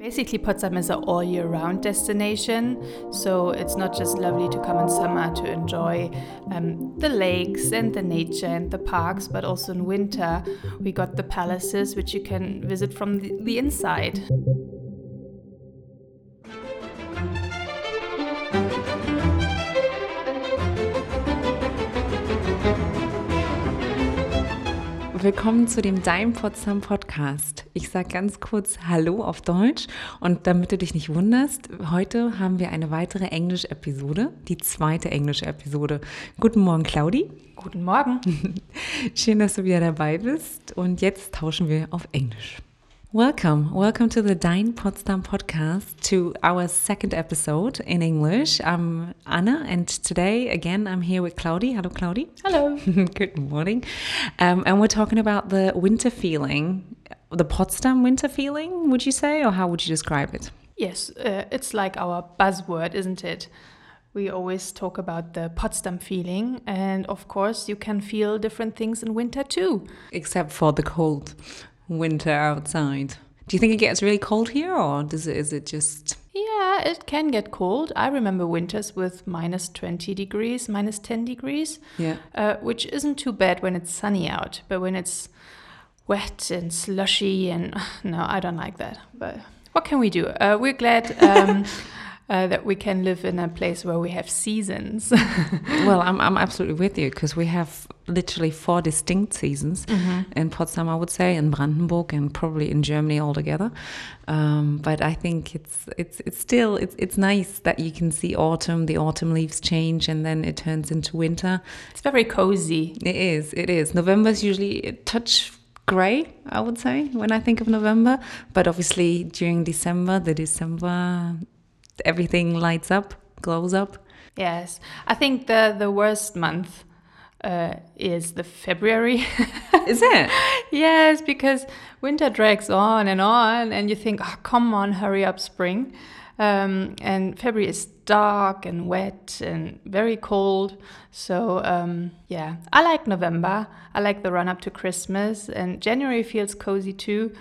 Basically, Potsdam is an all year round destination, so it's not just lovely to come in summer to enjoy um, the lakes and the nature and the parks, but also in winter we got the palaces which you can visit from the, the inside. Willkommen zu dem Dein Potsdam Podcast. Ich sage ganz kurz Hallo auf Deutsch und damit du dich nicht wunderst, heute haben wir eine weitere Englisch-Episode, die zweite Englisch-Episode. Guten Morgen, Claudi. Guten Morgen. Schön, dass du wieder dabei bist und jetzt tauschen wir auf Englisch. Welcome, welcome to the Dein Potsdam podcast, to our second episode in English. I'm Anna, and today again I'm here with Claudi. Hello, Claudi. Hello. Good morning. Um, and we're talking about the winter feeling, the Potsdam winter feeling, would you say, or how would you describe it? Yes, uh, it's like our buzzword, isn't it? We always talk about the Potsdam feeling, and of course, you can feel different things in winter too. Except for the cold winter outside. Do you think it gets really cold here, or does it? Is it just? Yeah, it can get cold. I remember winters with minus 20 degrees, minus 10 degrees, Yeah. uh, which isn't too bad when it's sunny out, but when it's wet and slushy and no, I don't like that. But what can we do? Uh, we're glad um, uh, that we can live in a place where we have seasons. Well, I'm I'm absolutely with you because we have literally four distinct seasons in Potsdam, I would say, in Brandenburg, and probably in Germany altogether. Um, but I think it's it's it's still it's it's nice that you can see autumn. The autumn leaves change, and then it turns into winter. it's very cozy. It is. It is. November is usually a touch grey, I would say, when I think of November. But obviously, during December, the December, everything lights up, glows up. Yes, I think the the worst month uh, is the February. Is it? yes, because winter drags on and on, and you think, oh, come on, hurry up, spring. Um, and February is dark and wet and very cold. So, um, yeah, I like November. I like the run up to Christmas, and January feels cozy too.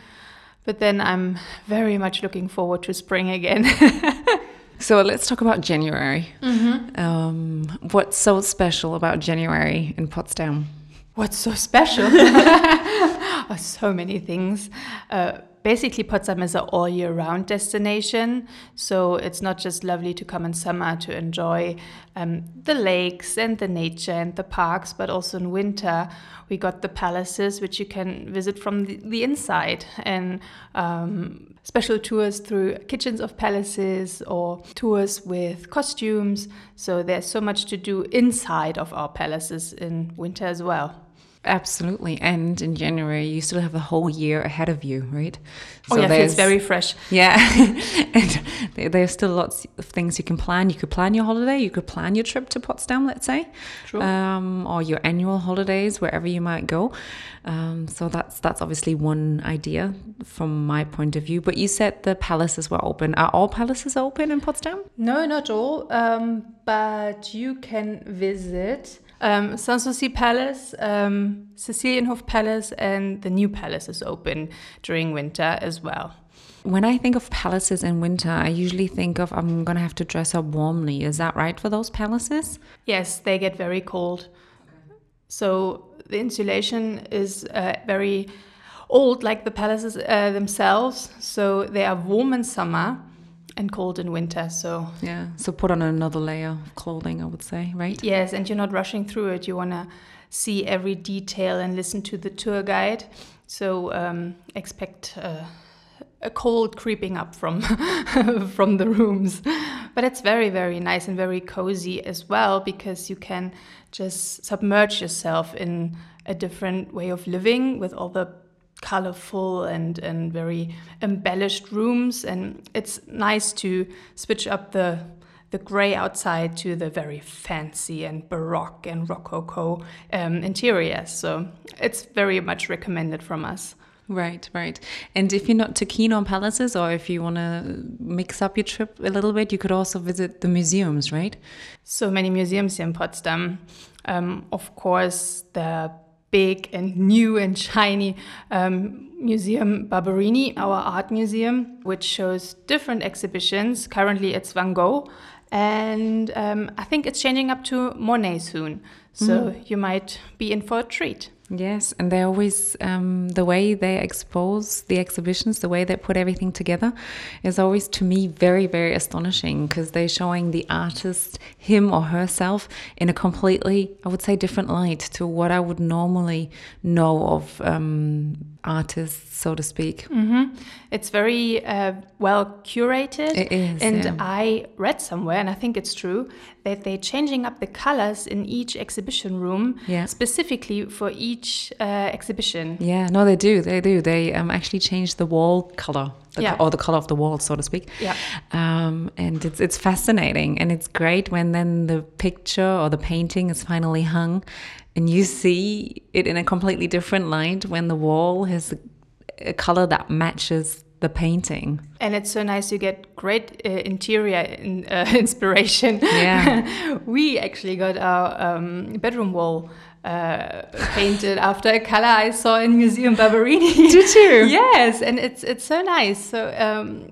But then I'm very much looking forward to spring again. So let's talk about January. Um, what's so special about January in Potsdam? What's so special? oh, so many things. Uh, basically, Potsdam is an all year round destination. So it's not just lovely to come in summer to enjoy um, the lakes and the nature and the parks, but also in winter we got the palaces which you can visit from the, the inside and um, special tours through kitchens of palaces or tours with costumes. So there's so much to do inside of our palaces in winter as well. Absolutely. And in January, you still have the whole year ahead of you, right? Oh yeah, there's- feels very fresh. Yeah, and there- there's still lots of things you can plan. You could plan your holiday. You could plan your trip to Potsdam, let's say, True. um, or your annual holidays wherever you might go. Um, so that's that's obviously one idea from my point of view. But you said the palaces were open. Are all palaces open in Potsdam? No, not all. Um, but you can visit um, Sanssouci Palace, um, Cecilienhof Palace, and the new palace is open during winter as well. When I think of palaces in winter, I usually think of I'm gonna have to dress up warmly. Is that right for those palaces? Yes, they get very cold. So the insulation is uh, very old, like the palaces uh, themselves. So they are warm in summer and cold in winter. So Yeah. So put on another layer of clothing, I would say, right? Yes, and you're not rushing through it. You want to see every detail and listen to the tour guide. So um, expect uh, a cold creeping up from from the rooms. But it's very very nice and very cozy as well because you can just submerge yourself in a different way of living with all the colorful and and very embellished rooms and it's nice to switch up the the gray outside to the very fancy and baroque and rococo um, interiors. So it's very much recommended from us. Right, right. And if you're not too keen on palaces or if you want to mix up your trip a little bit, you could also visit the museums, right? So many museums here in Potsdam. Um, of course, the big and new and shiny um, Museum Barberini, our art museum, which shows different exhibitions. Currently, it's Van Gogh, and um, I think it's changing up to Monet soon. So mm. you might be in for a treat. Yes, and they always um, the way they expose the exhibitions, the way they put everything together, is always to me very very astonishing because they're showing the artist him or herself in a completely, I would say, different light to what I would normally know of um, artists, so to speak. Mm-hmm. It's very uh, well curated. It is, and yeah. I read somewhere, and I think it's true, that they're changing up the colors in each exhibition room Yeah. specifically for each uh, exhibition. Yeah, no, they do. They do. They um, actually change the wall color, the Yeah. co- or the color of the wall, so to speak. Yeah. Um, and it's it's fascinating, and it's great when then the picture or the painting is finally hung, and you see it in a completely different light when the wall has a, a color that matches the painting. And it's so nice. You get great uh, interior in, uh, inspiration. Yeah. we actually got our um, bedroom wall uh, painted after a color I saw in Museum Barberini. Did you? yes, and it's it's so nice. So um,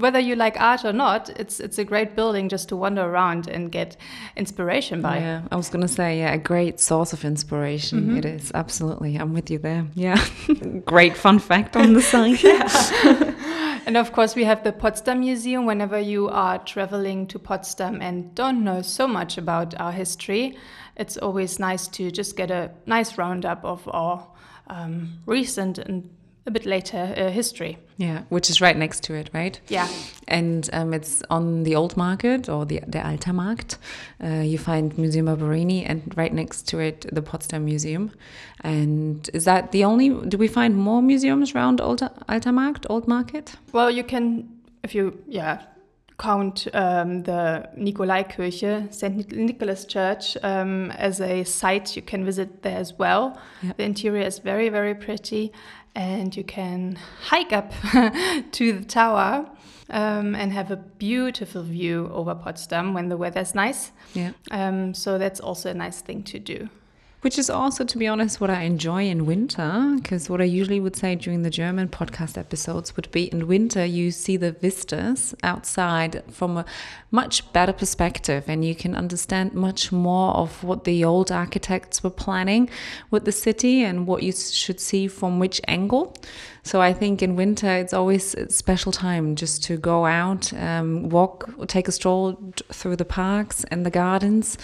whether you like art or not, it's it's a great building just to wander around and get inspiration by. Yeah, I was gonna say, yeah, a great source of inspiration. It is absolutely. I'm with you there. Yeah, great fun fact on the side. And of course, we have the Potsdam Museum. Whenever you are traveling to Potsdam and don't know so much about our history, it's always nice to just get a nice roundup of our um, recent and a bit later uh, history. Yeah, which is right next to it, right? Yeah. And um, it's on the Old Market or the the Alter Markt. Uh, you find Museum Barberini, and right next to it, the Potsdam Museum. And is that the only? Do we find more museums around Old Alter Markt, Old Market? Well, you can, if you, yeah, count um, the Nikolaikirche, St. Nicholas Church, um, as a site you can visit there as well. Yeah. The interior is very, very pretty, and you can hike up to the tower um, and have a beautiful view over Potsdam when the weather's nice. Yeah. Um, so that's also a nice thing to do. Which is also, to be honest, what I enjoy in winter. Because what I usually would say during the German podcast episodes would be in winter, you see the vistas outside from a much better perspective and you can understand much more of what the old architects were planning with the city and what you should see from which angle. So I think in winter it's always a special time just to go out, um, walk, or take a stroll through the parks and the gardens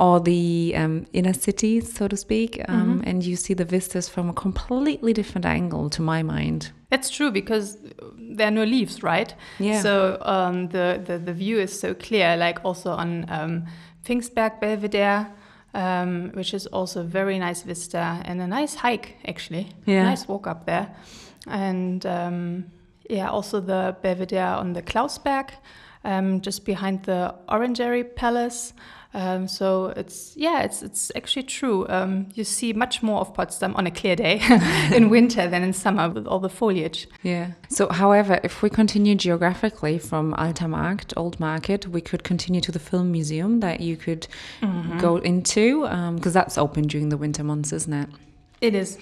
or the um, inner cities, so to speak, um, and you see the vistas from a completely different angle, to my mind. That's true because there are no leaves, right? Yeah. So um, the, the the view is so clear. Like also on um, Pfingstberg Belvedere, um, which is also a very nice vista and a nice hike actually. Yeah. Nice walk up there, and um, yeah, also the Belvedere on the Klausberg, um, just behind the Orangery Palace. Um, so it's yeah, it's it's actually true. Um, you see much more of Potsdam on a clear day in winter than in summer with all the foliage. Yeah. So, however, if we continue geographically from Alter Markt, Old Market, we could continue to the Film Museum that you could go into because that's open during the winter months, isn't it? It is.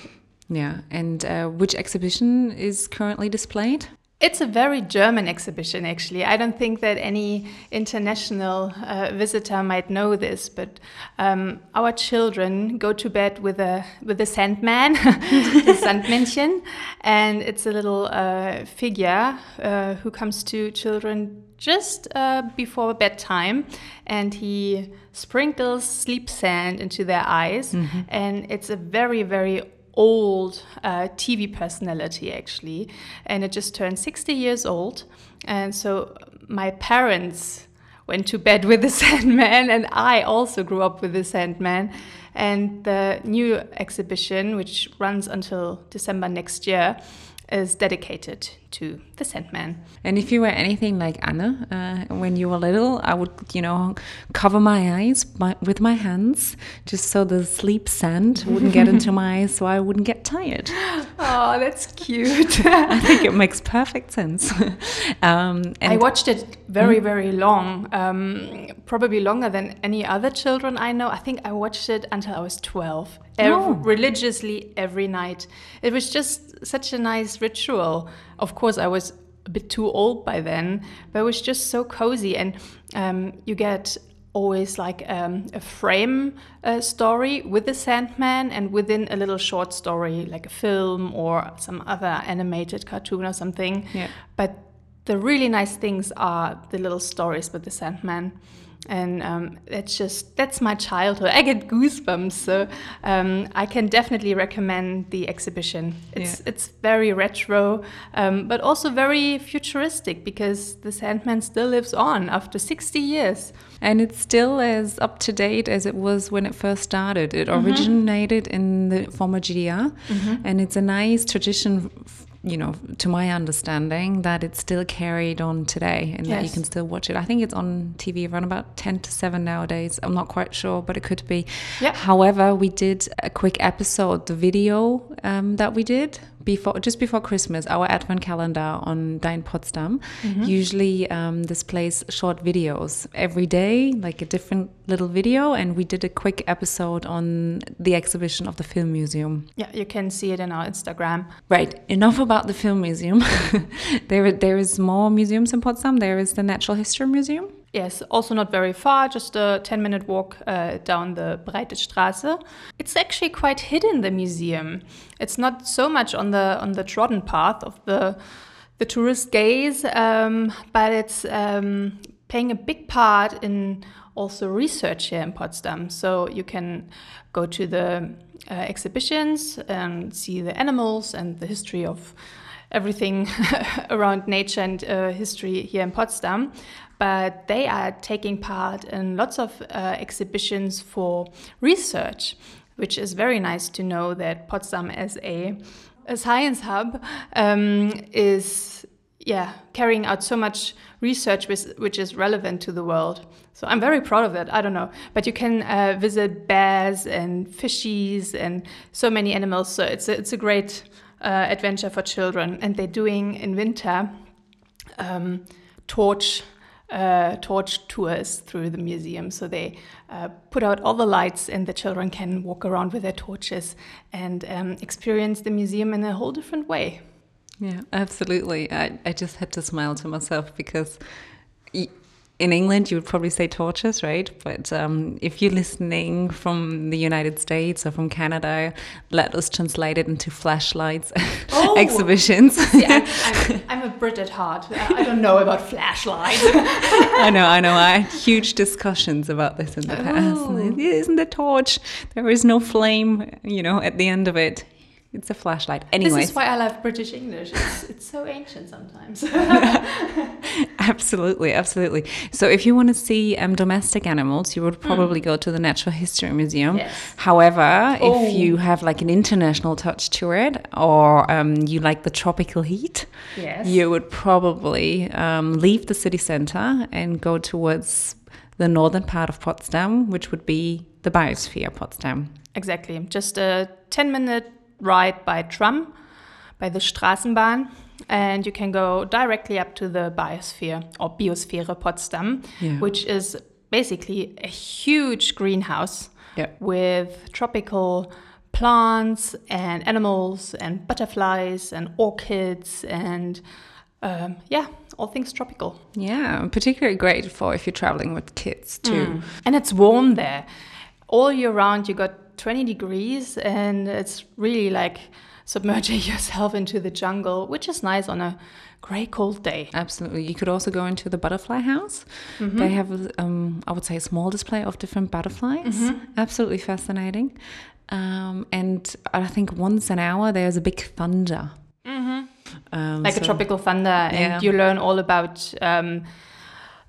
Yeah. And uh, which exhibition is currently displayed? It's a very German exhibition, actually. I don't think that any international uh, visitor might know this, but um, our children go to bed with a with a Sandman, the Sandmännchen, and it's a little uh, figure uh, who comes to children just uh, before bedtime, and he sprinkles sleep sand into their eyes, and it's a very very old uh, TV personality actually, and it just turned 60 years old. And so my parents went to bed with the Sandman, and I also grew up with the Sandman. And the new exhibition, which runs until December next year, is dedicated to the Sandman. And if you were anything like Anna uh, when you were little, I would, you know, cover my eyes by, with my hands just so the sleep sand wouldn't get into my eyes so I wouldn't get tired. Oh, that's cute. I think it makes perfect sense. um, I watched it very, very long, um, probably longer than any other children I know. I think I watched it until I was 12, every, religiously every night. It was just such a nice ritual. Of course, I was a bit too old by then, but it was just so cozy. And um, you get always like um, a frame uh, story with the Sandman and within a little short story, like a film or some other animated cartoon or something. Yeah. But the really nice things are the little stories with the Sandman and um, that's just that's my childhood. I get goosebumps, so um, I can definitely recommend the exhibition. It's yeah. it's very retro, um, but also very futuristic because the Sandman still lives on after 60 years. And it's still as up to date as it was when it first started. It mm -hmm. originated in the former GDR, mm -hmm. and it's a nice tradition you know, to my understanding, that it's still carried on today and yes. that you can still watch it. I think it's on TV around about 10 to 7 nowadays. I'm not quite sure, but it could be. Yep. However, we did a quick episode, the video um, that we did before just before Christmas, our advent calendar on Dein Potsdam mm-hmm. usually um, displays short videos every day, like a different little video, and we did a quick episode on the exhibition of the film museum. Yeah, you can see it in our Instagram. Right. Enough about the film museum. there, there is more museums in Potsdam. There is the Natural History Museum. Yes, also not very far, just a 10 minute walk uh, down the Breite Straße. It's actually quite hidden, the museum. It's not so much on the, on the trodden path of the, the tourist gaze, um, but it's um, playing a big part in also research here in Potsdam. So you can go to the uh, exhibitions and see the animals and the history of everything around nature and uh, history here in Potsdam but they are taking part in lots of uh, exhibitions for research, which is very nice to know that Potsdam as a, a science hub um, is yeah carrying out so much research which, which is relevant to the world. So I'm very proud of that. I don't know, but you can uh, visit bears and fishies and so many animals. So it's a, it's a great uh, adventure for children, and they're doing in winter um, torch uh, torch tours through the museum. So they uh, put out all the lights, and the children can walk around with their torches and um, experience the museum in a whole different way. Yeah, absolutely. I, I just had to smile to myself because in England, you would probably say torches, right? But um, if you're listening from the United States or from Canada, let us translate it into flashlights oh. exhibitions. Yeah, I'm, I'm, I'm, a Brit at heart. I don't know about flashlights. I know, I know. I had huge discussions about this in the past. Oh. Isn't the torch? There is no flame, you know, at the end of it. It's a flashlight. Anyway, this is why I love British English. It's, it's so ancient sometimes. absolutely, absolutely. So, if you want to see um, domestic animals, you would hmm. probably mm. go to the Natural History Museum. Yes. However, oh. if you have like an international touch to it, or um, you like the tropical heat, yes. you would probably um, leave the city center and go towards the northern part of Potsdam, which would be the Biosphere Potsdam. Exactly. Just a 10 minute ride by tram, by the Straßenbahn, and you can go directly up to the Biosphere or Biosphäre Potsdam, yeah. which is basically a huge greenhouse yeah. with tropical plants and animals and butterflies and orchids and um, yeah, all things tropical. Yeah, particularly great for if you're traveling with kids too. Mm. And it's warm there. All year round, you got 20 degrees and it's really like submerging yourself into the jungle, which is nice on a grey, cold day. Absolutely. You could also go into the butterfly house. Mm -hmm. They have, um, I would say, a small display of different butterflies. Mm -hmm. Absolutely fascinating. Um, and I think once an hour there's a big thunder. Mm -hmm. um, like so, a tropical thunder, and yeah. you learn all about um,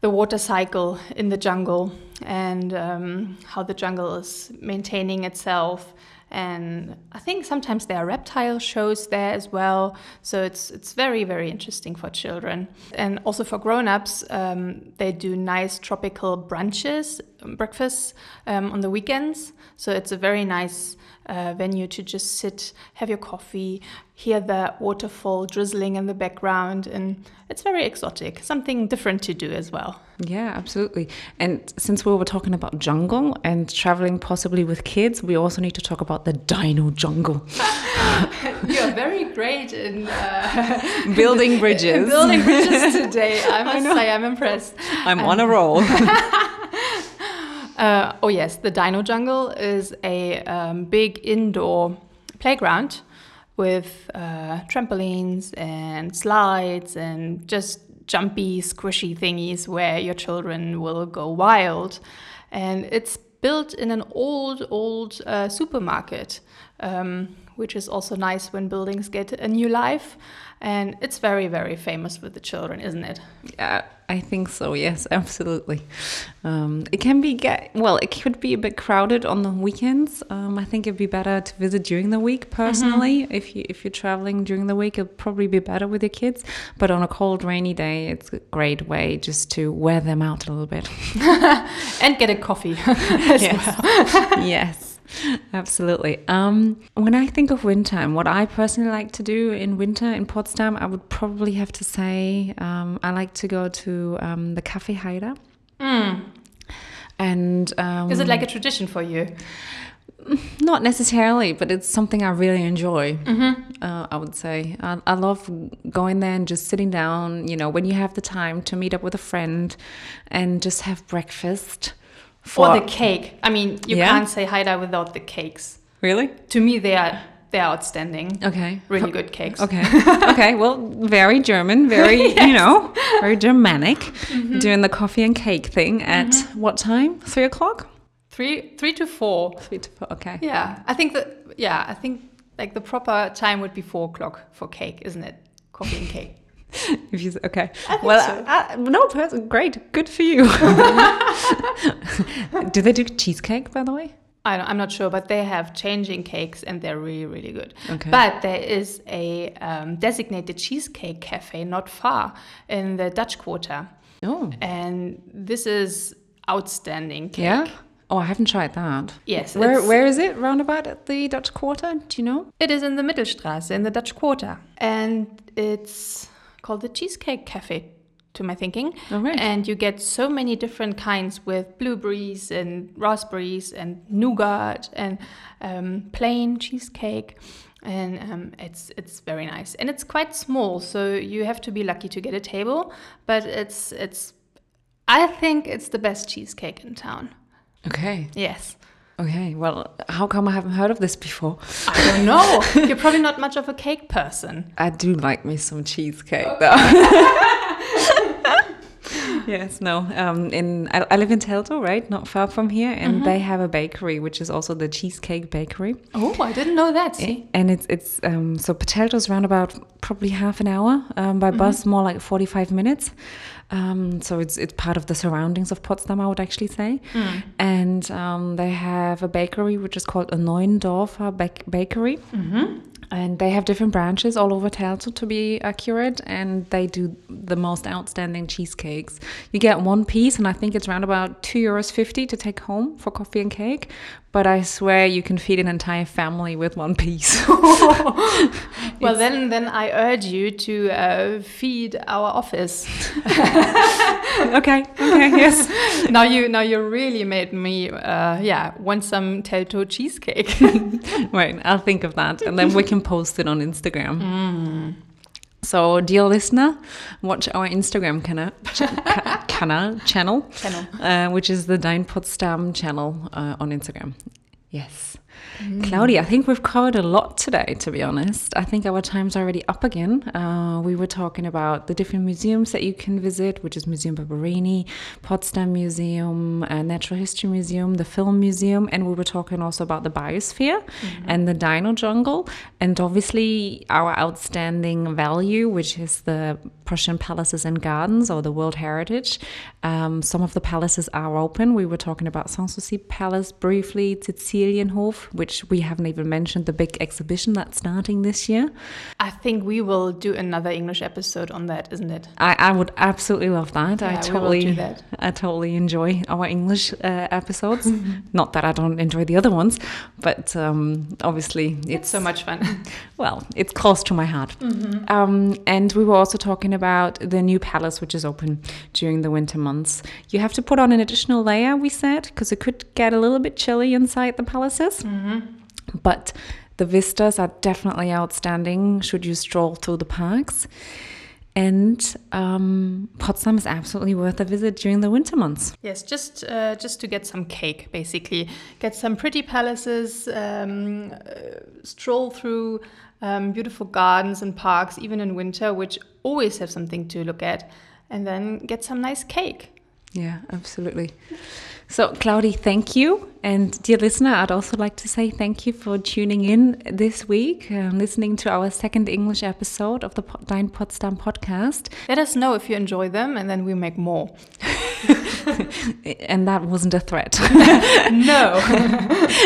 the water cycle in the jungle and um, how the jungle is maintaining itself and I think sometimes there are reptile shows there as well. So it's it's very very interesting for children, and also for grown-ups. Um, they do nice tropical brunches, breakfasts um, on the weekends. So it's a very nice uh, venue to just sit, have your coffee, hear the waterfall drizzling in the background, and it's very exotic, something different to do as well. Yeah, absolutely. And since we were talking about jungle and traveling possibly with kids, we also need to talk about the dino jungle. You're very great in uh, building bridges. in building bridges today. I must I say, I'm impressed. I'm um, on a roll. Uh, oh yes, the Dino Jungle is a um, big indoor playground with uh, trampolines and slides and just jumpy, squishy thingies where your children will go wild. And it's built in an old, old uh, supermarket, um, which is also nice when buildings get a new life. And it's very, very famous with the children, isn't it? Yeah, I think so. Yes, absolutely. Um, it can be get well. It could be a bit crowded on the weekends. Um, I think it'd be better to visit during the week. Personally, mm-hmm. if you if you're traveling during the week, it'll probably be better with your kids. But on a cold, rainy day, it's a great way just to wear them out a little bit and get a coffee as yes. well. yes. Absolutely. Um, when I think of winter and what I personally like to do in winter in Potsdam, I would probably have to say um, I like to go to um, the Cafe Heider. Mm. And is it like a tradition for you? Not necessarily, but it's something I really enjoy. Mm-hmm. Uh, I would say I, I, love going there and just sitting down. You know, when you have the time to meet up with a friend and just have breakfast for or the cake. I mean, you yeah? can't say Heider without the cakes. Really? To me, they are they're outstanding. Okay. Really good cakes. Okay. okay. Well, very German, very yes. you know, very Germanic. Mm-hmm. Doing the coffee and cake thing at mm-hmm. what time? Three o'clock. Three three to four. Three to four. Okay. Yeah, I think that. Yeah, I think like the proper time would be four o'clock for cake, isn't it? Coffee and cake. if you okay well so. I, I, no person great good for you mm-hmm. do they do cheesecake by the way I am not sure, but they have changing cakes and they're really, really good. Okay. But there is a um, designated cheesecake cafe not far in the Dutch Quarter. Oh. And this is outstanding cake. Yeah? Oh, I haven't tried that. Yes. Where Where is it? Roundabout at the Dutch Quarter? Do you know? It is in the Mittelstraße, in the Dutch Quarter. And it's called the Cheesecake Cafe to my thinking. And you get so many different kinds with blueberries and raspberries and nougat and um, plain cheesecake. And um, it's it's very nice, and it's quite small, so you have to be lucky to get a table. But it's it's, I think it's the best cheesecake in town. Okay. Yes. Okay, well, how come I haven't heard of this before? I don't know. You're probably not much of a cake person. I do like me some cheesecake, okay. though. yes, no. Um, in I, I, live in Teltow, right, not far from here, and mm -hmm. they have a bakery, which is also the cheesecake bakery. Oh, I didn't know that. See? And it's it's um, so Teltow's around about probably half an hour um, by mm -hmm. bus, more like forty five minutes. Um, so it's it's part of the surroundings of Potsdam, I would actually say. Mm. And um, they have a bakery which is called a Neuendorfer Bakery. Mm-hmm. And they have different branches all over Teltow to be accurate, and they do the most outstanding cheesecakes. You get one piece, and I think it's around about two euros fifty to take home for coffee and cake. But I swear you can feed an entire family with one piece. well, then, then I urge you to uh, feed our office. okay. Okay. Yes. now you now you really made me uh, yeah want some Teltow cheesecake. right. I'll think of that, and then we can post it on Instagram. Mm. So, dear listener, watch our Instagram canal, canal channel, channel. Uh, which is the Dein Potsdam channel uh, on Instagram. Yes. Mm. Claudia, I think we've covered a lot today, to be honest. I think our time's already up again. Uh, we were talking about the different museums that you can visit, which is Museum Barberini, Potsdam Museum, uh, Natural History Museum, the Film Museum, and we were talking also about the biosphere mm-hmm. and the dino jungle, and obviously our outstanding value, which is the Prussian Palaces and Gardens or the World Heritage. Um, some of the palaces are open. We were talking about Sanssouci Palace briefly, Cecilienhof which we haven't even mentioned the big exhibition that's starting this year. I think we will do another English episode on that, isn't it? I, I would absolutely love that. I Yeah, will totally, do that. I totally enjoy our English uh, episodes. Not that I don't enjoy the other ones, but um, obviously It's it's so much fun. well, it's close to my heart. Um, and we were also talking about the new palace, which is open during the winter months. You have to put on an additional layer, we said, because it could get a little bit chilly inside the palaces. But the vistas are definitely outstanding should you stroll through the parks. And um, Potsdam is absolutely worth a visit during the winter months. Yes, just uh, just to get some cake, basically, get some pretty palaces, um, uh, stroll through um, beautiful gardens and parks, even in winter, which always have something to look at, and then get some nice cake. Yeah, absolutely. So, Claudi, thank you. And, dear listener, I'd also like to say thank you for tuning in this week, um, listening to our second English episode of the Po- Dein Potsdam podcast. Let us know if you enjoy them, and then we make more. And that wasn't a threat. no.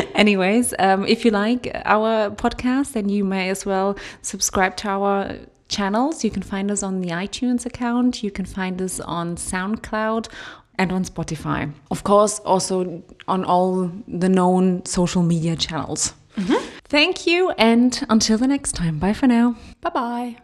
Anyways, um, if you like our podcast, then you may as well subscribe to our channels. You can find us on the iTunes account, you can find us on SoundCloud. And on Spotify. Of course, also on all the known social media channels. Mm-hmm. Thank you, and until the next time. Bye for now. bye bye.